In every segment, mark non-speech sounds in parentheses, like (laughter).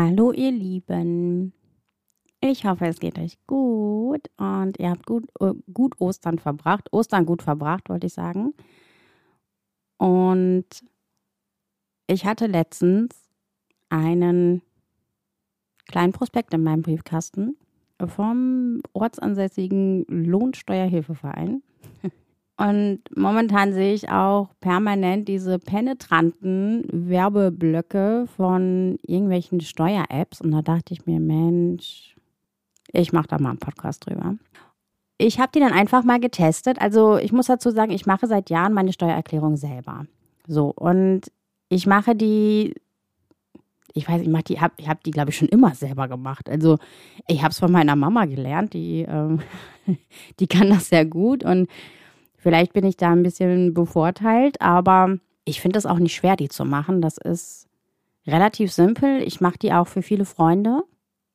Hallo ihr Lieben. Ich hoffe, es geht euch gut und ihr habt gut, äh, gut Ostern verbracht. Ostern gut verbracht, wollte ich sagen. Und ich hatte letztens einen kleinen Prospekt in meinem Briefkasten vom ortsansässigen Lohnsteuerhilfeverein. (laughs) Und momentan sehe ich auch permanent diese penetranten Werbeblöcke von irgendwelchen Steuer-Apps. Und da dachte ich mir, Mensch, ich mache da mal einen Podcast drüber. Ich habe die dann einfach mal getestet. Also ich muss dazu sagen, ich mache seit Jahren meine Steuererklärung selber. So, und ich mache die, ich weiß, ich mache die, hab, ich habe die, glaube ich, schon immer selber gemacht. Also ich habe es von meiner Mama gelernt, die, ähm, (laughs) die kann das sehr gut und Vielleicht bin ich da ein bisschen bevorteilt, aber ich finde es auch nicht schwer, die zu machen. Das ist relativ simpel. Ich mache die auch für viele Freunde,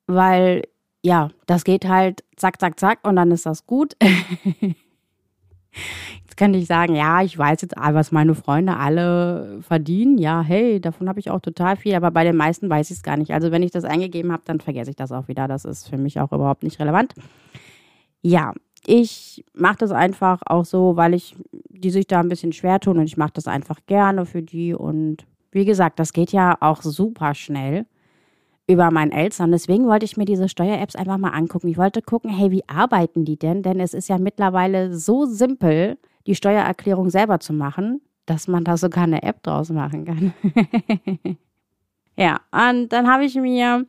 weil ja, das geht halt zack, zack, zack und dann ist das gut. (laughs) Jetzt könnte ich sagen, ja, ich weiß jetzt, was meine Freunde alle verdienen. Ja, hey, davon habe ich auch total viel, aber bei den meisten weiß ich es gar nicht. Also wenn ich das eingegeben habe, dann vergesse ich das auch wieder. Das ist für mich auch überhaupt nicht relevant. Ja, ich mache das einfach auch so, weil ich die sich da ein bisschen schwer tun und ich mache das einfach gerne für die. Und wie gesagt, das geht ja auch super schnell über meinen Eltern. Deswegen wollte ich mir diese Steuer-Apps einfach mal angucken. Ich wollte gucken, hey, wie arbeiten die denn? Denn es ist ja mittlerweile so simpel, die Steuererklärung selber zu machen, dass man da sogar eine App draus machen kann. (laughs) ja, und dann habe ich mir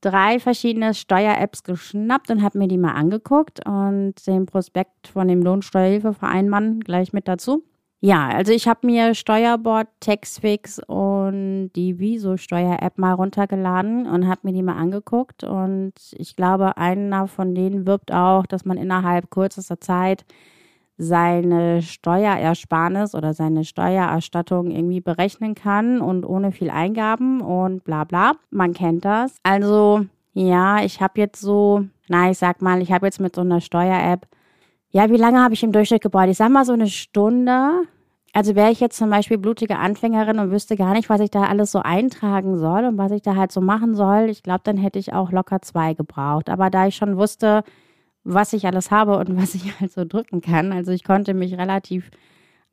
drei verschiedene Steuer-Apps geschnappt und habe mir die mal angeguckt und den Prospekt von dem Lohnsteuerhilfeverein Mann gleich mit dazu. Ja, also ich habe mir Steuerbord, Taxfix und die Viso-Steuer-App mal runtergeladen und habe mir die mal angeguckt. Und ich glaube, einer von denen wirbt auch, dass man innerhalb kürzester Zeit seine Steuerersparnis oder seine Steuererstattung irgendwie berechnen kann und ohne viel Eingaben und bla bla. Man kennt das. Also ja, ich habe jetzt so, na, ich sag mal, ich habe jetzt mit so einer Steuer-App, ja, wie lange habe ich im Durchschnitt gebraucht? Ich sag mal so eine Stunde. Also wäre ich jetzt zum Beispiel blutige Anfängerin und wüsste gar nicht, was ich da alles so eintragen soll und was ich da halt so machen soll, ich glaube, dann hätte ich auch locker zwei gebraucht. Aber da ich schon wusste, was ich alles habe und was ich halt so drücken kann. Also ich konnte mich relativ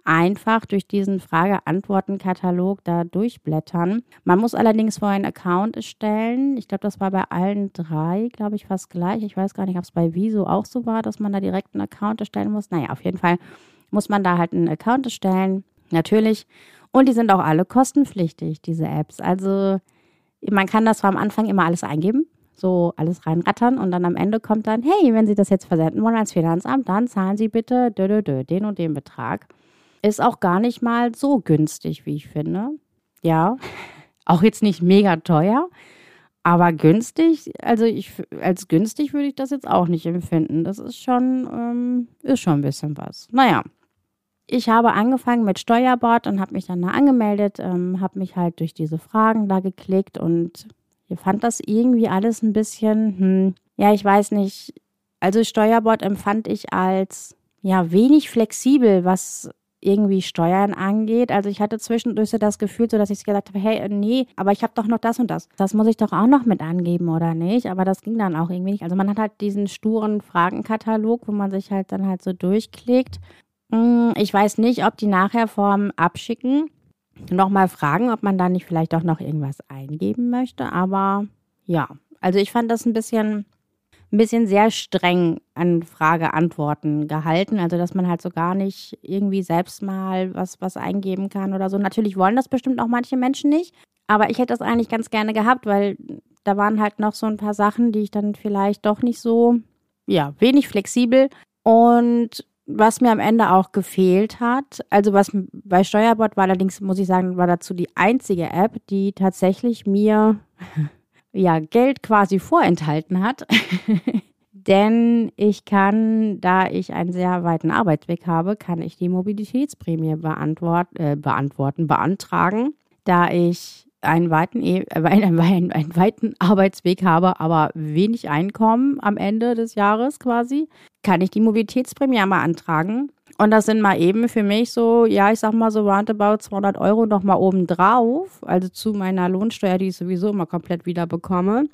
einfach durch diesen Frage-Antworten-Katalog da durchblättern. Man muss allerdings vorher einen Account erstellen. Ich glaube, das war bei allen drei, glaube ich, fast gleich. Ich weiß gar nicht, ob es bei Wieso auch so war, dass man da direkt einen Account erstellen muss. Naja, auf jeden Fall muss man da halt einen Account erstellen. Natürlich. Und die sind auch alle kostenpflichtig, diese Apps. Also man kann das zwar am Anfang immer alles eingeben so alles reinrattern und dann am Ende kommt dann, hey, wenn Sie das jetzt versenden wollen als Finanzamt, dann zahlen Sie bitte dö, dö, dö, den und den Betrag. Ist auch gar nicht mal so günstig, wie ich finde. Ja, (laughs) auch jetzt nicht mega teuer, aber günstig, also ich als günstig würde ich das jetzt auch nicht empfinden. Das ist schon, ähm, ist schon ein bisschen was. Naja. Ich habe angefangen mit Steuerbord und habe mich dann da angemeldet, ähm, habe mich halt durch diese Fragen da geklickt und ich fand das irgendwie alles ein bisschen, hm, ja, ich weiß nicht. Also Steuerbord empfand ich als ja wenig flexibel, was irgendwie Steuern angeht. Also ich hatte zwischendurch so das Gefühl, so dass ich gesagt habe, hey, nee, aber ich habe doch noch das und das. Das muss ich doch auch noch mit angeben, oder nicht? Aber das ging dann auch irgendwie nicht. Also man hat halt diesen sturen Fragenkatalog, wo man sich halt dann halt so durchklickt. Hm, ich weiß nicht, ob die nachher vorm Abschicken nochmal fragen, ob man da nicht vielleicht auch noch irgendwas eingeben möchte. Aber ja, also ich fand das ein bisschen, ein bisschen sehr streng an Frage-Antworten gehalten. Also, dass man halt so gar nicht irgendwie selbst mal was, was eingeben kann oder so. Natürlich wollen das bestimmt auch manche Menschen nicht. Aber ich hätte das eigentlich ganz gerne gehabt, weil da waren halt noch so ein paar Sachen, die ich dann vielleicht doch nicht so, ja, wenig flexibel. Und was mir am Ende auch gefehlt hat, also was bei Steuerbord war allerdings, muss ich sagen, war dazu die einzige App, die tatsächlich mir (laughs) ja Geld quasi vorenthalten hat. (laughs) Denn ich kann, da ich einen sehr weiten Arbeitsweg habe, kann ich die Mobilitätsprämie beantwort, äh, beantworten, beantragen, da ich einen weiten, e (laughs) einen, einen, einen weiten Arbeitsweg habe, aber wenig Einkommen am Ende des Jahres quasi, kann ich die Mobilitätsprämie mal antragen. Und das sind mal eben für mich so, ja, ich sag mal so roundabout 200 Euro nochmal oben drauf, also zu meiner Lohnsteuer, die ich sowieso immer komplett wieder bekomme.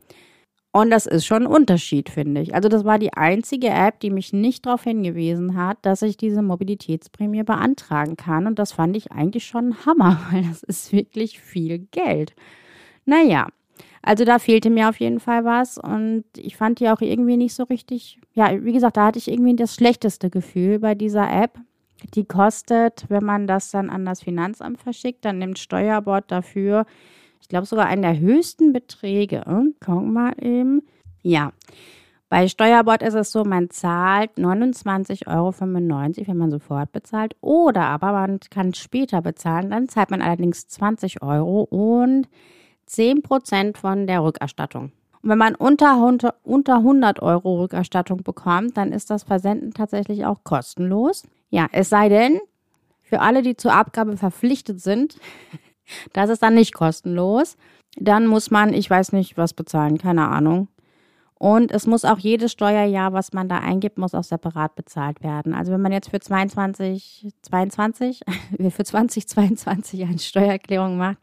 Und das ist schon ein Unterschied, finde ich. Also das war die einzige App, die mich nicht darauf hingewiesen hat, dass ich diese Mobilitätsprämie beantragen kann. Und das fand ich eigentlich schon ein Hammer, (laughs) weil das ist wirklich viel Geld. Naja, also da fehlte mir auf jeden Fall was und ich fand die auch irgendwie nicht so richtig, ja, wie gesagt, da hatte ich irgendwie das schlechteste Gefühl bei dieser App. Die kostet, wenn man das dann an das Finanzamt verschickt, dann nimmt Steuerbord dafür, ich glaube sogar einen der höchsten Beträge. Gucken mal eben. Ja, bei Steuerbord ist es so, man zahlt 29,95 Euro, wenn man sofort bezahlt. Oder aber man kann später bezahlen. Dann zahlt man allerdings 20 Euro und 10 Prozent von der Rückerstattung. Und wenn man unter, unter 100 Euro Rückerstattung bekommt, dann ist das Versenden tatsächlich auch kostenlos. Ja, es sei denn, für alle, die zur Abgabe verpflichtet sind, (laughs) das ist dann nicht kostenlos. Dann muss man, ich weiß nicht, was bezahlen, keine Ahnung. Und es muss auch jedes Steuerjahr, was man da eingibt, muss auch separat bezahlt werden. Also wenn man jetzt für 22, 22, (laughs) für 2022 eine Steuererklärung macht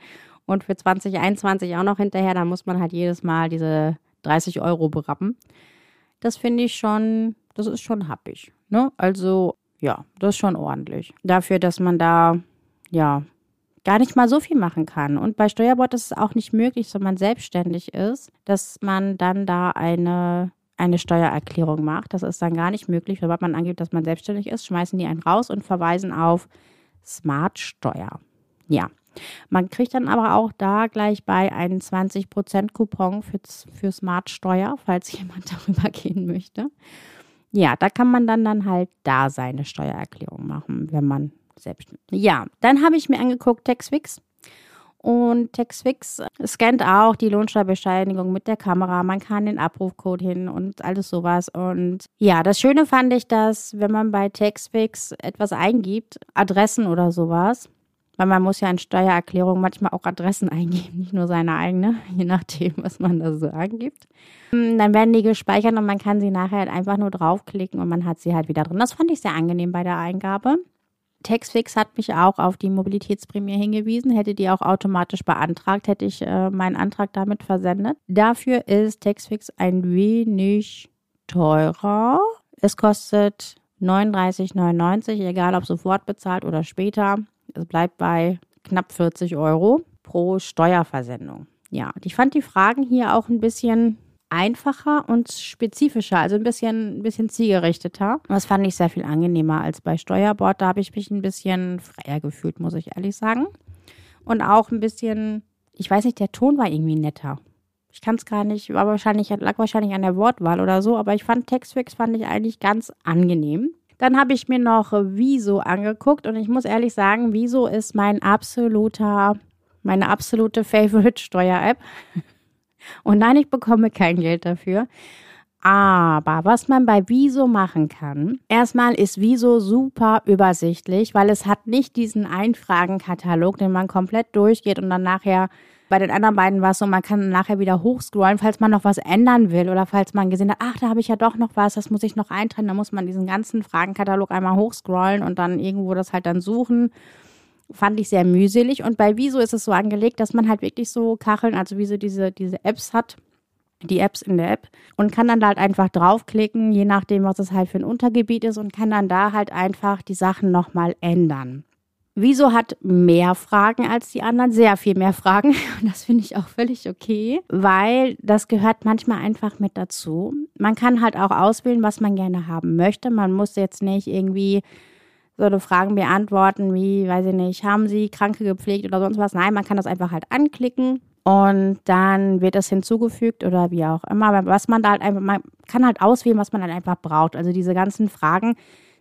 und für 2021 auch noch hinterher, dann muss man halt jedes Mal diese 30 Euro berappen. Das finde ich schon, das ist schon happig. Ne? Also ja, das ist schon ordentlich. Dafür, dass man da ja gar nicht mal so viel machen kann. Und bei Steuerbord ist es auch nicht möglich, wenn man selbstständig ist, dass man dann da eine eine Steuererklärung macht. Das ist dann gar nicht möglich, sobald man angibt, dass man selbstständig ist, schmeißen die einen raus und verweisen auf Smart Steuer. Ja, man kriegt dann aber auch da gleich bei einen 20% Coupon für, für Smart Steuer, falls (laughs) jemand darüber gehen möchte. Ja, da kann man dann, dann halt da seine Steuererklärung machen, wenn man selbst. Ja, dann habe ich mir angeguckt Textfix. Und Textfix scannt auch die Lohnsteuerbescheinigung mit der Kamera. Man kann den Abrufcode hin und alles sowas. Und ja, das Schöne fand ich, dass wenn man bei Textfix etwas eingibt, Adressen oder sowas, weil man muss ja in Steuererklärungen manchmal auch Adressen (laughs) eingeben, nicht nur seine eigene, je nachdem, was man da so angibt. Hm, dann werden die gespeichert und man kann sie nachher halt einfach nur draufklicken und man hat sie halt wieder drin. Das fand ich sehr angenehm bei der Eingabe. Textfix hat mich auch auf die Mobilitätsprämie hingewiesen. Hätte die auch automatisch beantragt, hätte ich äh, meinen Antrag damit versendet. Dafür ist Textfix ein wenig teurer. Es kostet 39,99, egal ob sofort bezahlt oder später. Es bleibt bei knapp 40 Euro pro Steuerversendung. Ja, ich fand die Fragen hier auch ein bisschen einfacher und spezifischer, also ein bisschen, ein bisschen zielgerichteter. Das fand ich sehr viel angenehmer als bei Steuerbord. Da habe ich mich ein bisschen freier gefühlt, muss ich ehrlich sagen. Und auch ein bisschen, ich weiß nicht, der Ton war irgendwie netter. Ich kann es gar nicht, war wahrscheinlich, lag wahrscheinlich an der Wortwahl oder so, aber ich fand Textfix fand ich eigentlich ganz angenehm. Dann habe ich mir noch Wieso angeguckt und ich muss ehrlich sagen, Wieso ist mein absoluter, meine absolute Favorite-Steuer-App. Und nein, ich bekomme kein Geld dafür. Aber was man bei Wieso machen kann, erstmal ist Wieso super übersichtlich, weil es hat nicht diesen Einfragenkatalog, den man komplett durchgeht und dann nachher bei den anderen beiden war es so, man kann nachher wieder hochscrollen, falls man noch was ändern will oder falls man gesehen hat, ach, da habe ich ja doch noch was, das muss ich noch eintragen. Dann muss man diesen ganzen Fragenkatalog einmal hochscrollen und dann irgendwo das halt dann suchen. Fand ich sehr mühselig. Und bei Wieso ist es so angelegt, dass man halt wirklich so Kacheln, also wie so diese, diese Apps hat, die Apps in der App und kann dann da halt einfach draufklicken, je nachdem, was es halt für ein Untergebiet ist und kann dann da halt einfach die Sachen nochmal ändern. Wieso hat mehr Fragen als die anderen? Sehr viel mehr Fragen. (laughs) Und das finde ich auch völlig okay, weil das gehört manchmal einfach mit dazu. Man kann halt auch auswählen, was man gerne haben möchte. Man muss jetzt nicht irgendwie so eine Fragen beantworten wie, weiß ich nicht, haben Sie Kranke gepflegt oder sonst was. Nein, man kann das einfach halt anklicken und dann wird das hinzugefügt oder wie auch immer. Was man da halt einfach, man kann halt auswählen, was man halt einfach braucht. Also diese ganzen Fragen,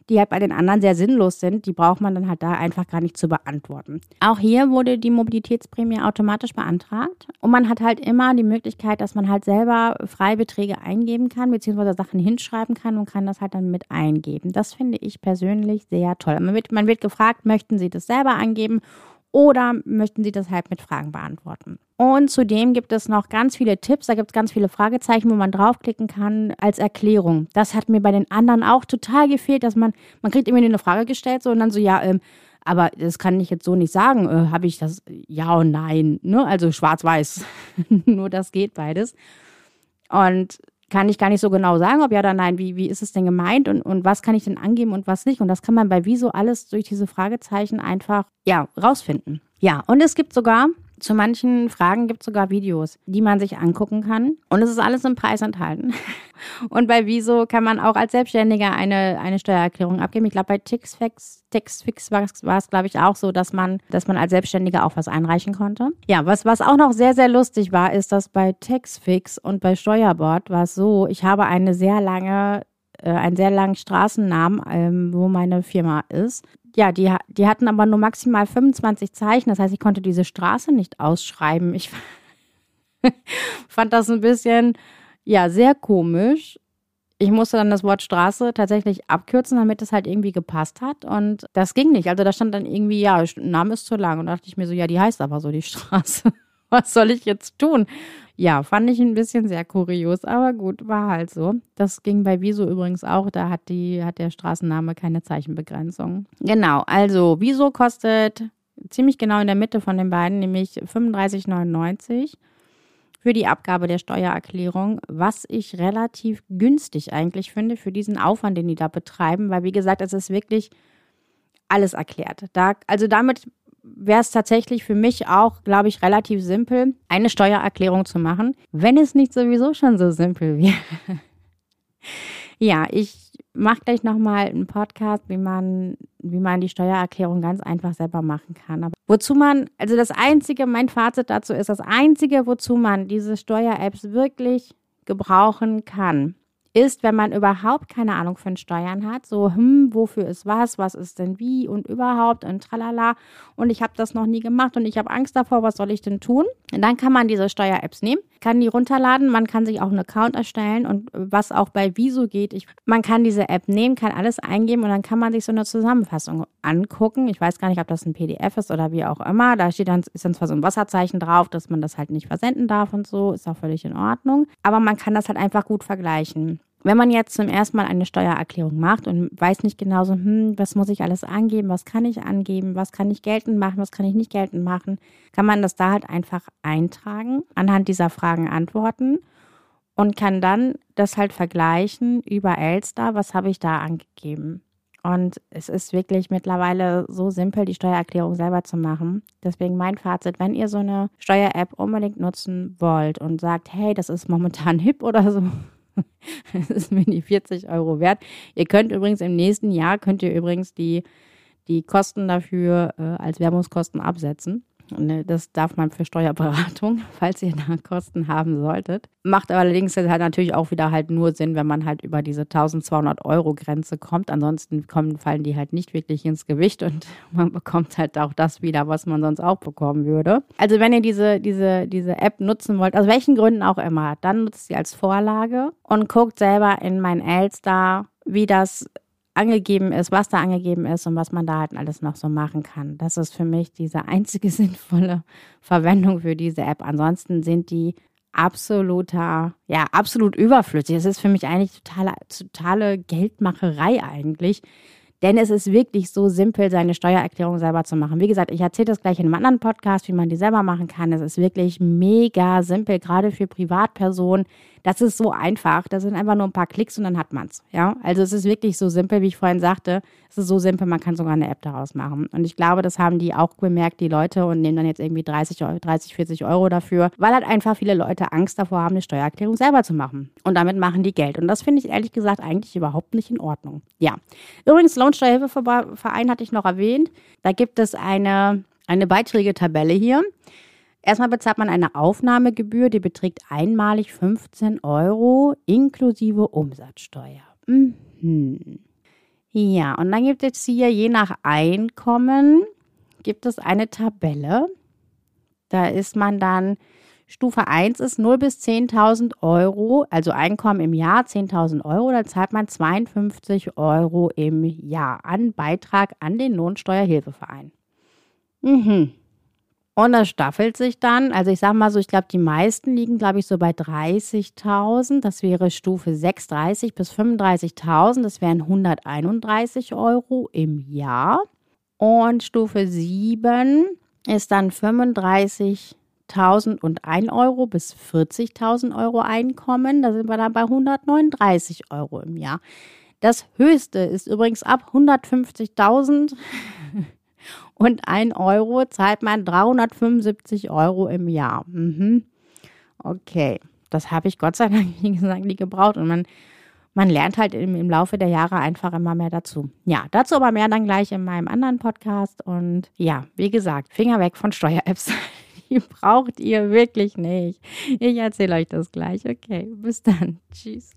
die halt bei den anderen sehr sinnlos sind, die braucht man dann halt da einfach gar nicht zu beantworten. Auch hier wurde die Mobilitätsprämie automatisch beantragt und man hat halt immer die Möglichkeit, dass man halt selber Freibeträge eingeben kann, beziehungsweise Sachen hinschreiben kann und kann das halt dann mit eingeben. Das finde ich persönlich sehr toll. Man wird, man wird gefragt, möchten Sie das selber angeben oder möchten Sie das halt mit Fragen beantworten? Und zudem gibt es noch ganz viele Tipps, da gibt es ganz viele Fragezeichen, wo man draufklicken kann als Erklärung. Das hat mir bei den anderen auch total gefehlt, dass man, man kriegt immer eine Frage gestellt so und dann so, ja, ähm, aber das kann ich jetzt so nicht sagen. Äh, Habe ich das ja und nein, ne? Also schwarz-weiß. (laughs) Nur das geht beides. Und kann ich gar nicht so genau sagen, ob ja oder nein, wie, wie ist es denn gemeint und, und was kann ich denn angeben und was nicht. Und das kann man bei Wieso alles durch diese Fragezeichen einfach, ja, rausfinden. Ja, und es gibt sogar zu manchen Fragen gibt es sogar Videos, die man sich angucken kann. Und es ist alles im Preis enthalten. (laughs) Und bei Wieso kann man auch als Selbstständiger eine, eine Steuererklärung abgeben. Ich glaube, bei Tixfix, Tixfix war, es, glaube ich, auch so, dass man, dass man als Selbstständiger auch was einreichen konnte. Ja, was, was auch noch sehr, sehr lustig war, ist, dass bei Taxfix und bei Steuerbord war es so, ich habe eine sehr lange äh, einen sehr langen Straßennamen, ähm, wo meine Firma ist ja, die, die hatten aber nur maximal 25 Zeichen. Das heißt, ich konnte diese Straße nicht ausschreiben. Ich (laughs) fand das ein bisschen, ja, sehr komisch. Ich musste dann das Wort Straße tatsächlich abkürzen, damit es halt irgendwie gepasst hat. Und das ging nicht. Also da stand dann irgendwie, ja, Name ist zu lang. Und da dachte ich mir so, ja, die heißt aber so, die (laughs) Straße. Was soll ich jetzt tun? Ja, fand ich ein bisschen sehr kurios, aber gut, war halt so. Das ging bei Wieso übrigens auch, da hat, die, hat der Straßenname keine Zeichenbegrenzung. Genau, also Wieso kostet ziemlich genau in der Mitte von den beiden, nämlich 35,99 für die Abgabe der Steuererklärung, was ich relativ günstig eigentlich finde für diesen Aufwand, den die da betreiben, weil wie gesagt, es ist wirklich alles erklärt. Da, also damit wäre es tatsächlich für mich auch, glaube ich, relativ simpel, eine Steuererklärung zu machen, wenn es nicht sowieso schon so simpel wäre. (laughs) ja, ich mache gleich nochmal einen Podcast, wie man, wie man die Steuererklärung ganz einfach selber machen kann. Aber wozu man, also das Einzige, mein Fazit dazu ist, das Einzige, wozu man diese Steuer-Apps wirklich gebrauchen kann, ist, wenn man überhaupt keine Ahnung von Steuern hat, so, hm, wofür ist was, was ist denn wie und überhaupt und tralala und ich habe das noch nie gemacht und ich habe Angst davor, was soll ich denn tun? Und dann kann man diese Steuer-Apps nehmen, kann die runterladen, man kann sich auch einen Account erstellen und was auch bei Wieso geht, ich, man kann diese App nehmen, kann alles eingeben und dann kann man sich so eine Zusammenfassung angucken. Ich weiß gar nicht, ob das ein PDF ist oder wie auch immer. Da steht dann, ist dann zwar so ein Wasserzeichen drauf, dass man das halt nicht versenden darf und so, ist auch völlig in Ordnung. Aber man kann das halt einfach gut vergleichen. Wenn man jetzt zum ersten Mal eine Steuererklärung macht und weiß nicht genau so, hm, was muss ich alles angeben, was kann ich angeben, was kann ich geltend machen, was kann ich nicht geltend machen, kann man das da halt einfach eintragen, anhand dieser Fragen antworten und kann dann das halt vergleichen über Elster, was habe ich da angegeben. Und es ist wirklich mittlerweile so simpel, die Steuererklärung selber zu machen. Deswegen mein Fazit, wenn ihr so eine Steuer-App unbedingt nutzen wollt und sagt, hey, das ist momentan (laughs) hip oder so, (laughs) Es ist mir die 40 Euro wert. Ihr könnt übrigens im nächsten Jahr, könnt ihr übrigens die, die Kosten dafür äh, als Werbungskosten absetzen. Ne, das darf man für Steuerberatung, (laughs) falls ihr da Kosten haben solltet. Macht allerdings halt natürlich auch wieder halt nur Sinn, wenn man halt über diese 1200 Euro Grenze kommt. Ansonsten kommen, fallen die halt nicht wirklich ins Gewicht und (laughs) man bekommt halt auch das wieder, was man sonst auch bekommen würde. Also wenn ihr diese, diese, diese App nutzen wollt, aus welchen Gründen auch immer, dann nutzt sie als Vorlage und guckt selber in mein Elster, wie das angegeben ist, was da angegeben ist und was man da halt alles noch so machen kann. Das ist für mich diese (laughs) einzige sinnvolle Verwendung für diese App. Ansonsten sind die absoluter, ja, absolut überflüssig. Es ist für mich eigentlich totale, totale Geldmacherei eigentlich. Denn es ist wirklich so simpel, seine Steuererklärung selber zu machen. Wie gesagt, ich erzähle das gleich in einem anderen Podcast, wie man die selber machen kann. Es ist wirklich mega simpel, gerade für Privatpersonen. Das ist so einfach. Das sind einfach nur ein paar Klicks und dann hat man es. Ja? Also es ist wirklich so simpel, wie ich vorhin sagte. Es ist so simpel, man kann sogar eine App daraus machen. Und ich glaube, das haben die auch bemerkt, die Leute, und nehmen dann jetzt irgendwie 30, 30 40 Euro dafür, weil halt einfach viele Leute Angst davor haben, eine Steuererklärung selber zu machen. Und damit machen die Geld. Und das finde ich ehrlich gesagt eigentlich überhaupt nicht in Ordnung. Ja. Übrigens, Lohnsteuerhilfeverein hatte ich noch erwähnt. Da gibt es eine, eine Beiträge-Tabelle hier. Erstmal bezahlt man eine Aufnahmegebühr, die beträgt einmalig 15 Euro inklusive Umsatzsteuer. Mhm. Ja, und dann gibt es hier je nach Einkommen gibt es eine Tabelle. Da ist man dann, Stufe 1 ist 0 bis 10.000 Euro, also Einkommen im Jahr 10.000 Euro, da zahlt man 52 Euro im Jahr an Beitrag an den Lohnsteuerhilfeverein. Mhm. Und das staffelt sich dann. Also ich sage mal so, ich glaube, die meisten liegen, glaube ich, so bei 30.000. Das wäre Stufe 6, 30 bis 35.000. Das wären 131 Euro im Jahr. Und Stufe 7 ist dann 35.001 Euro bis 40.000 Euro Einkommen. Da sind wir dann bei 139 Euro im Jahr. Das höchste ist übrigens ab 150.000 (laughs) und 1 Euro zahlt man 375 Euro im Jahr. Mhm. Okay, das habe ich Gott sei Dank, wie gesagt, nie gebraucht. Und man, man lernt halt im, im Laufe der Jahre einfach immer mehr dazu. Ja, dazu aber mehr dann gleich in meinem anderen Podcast. Und ja, wie gesagt, Finger weg von Steuer-Apps. (laughs) Die (laughs) braucht ihr wirklich nicht. Ich erzähle euch das gleich. Okay, bis dann. Tschüss.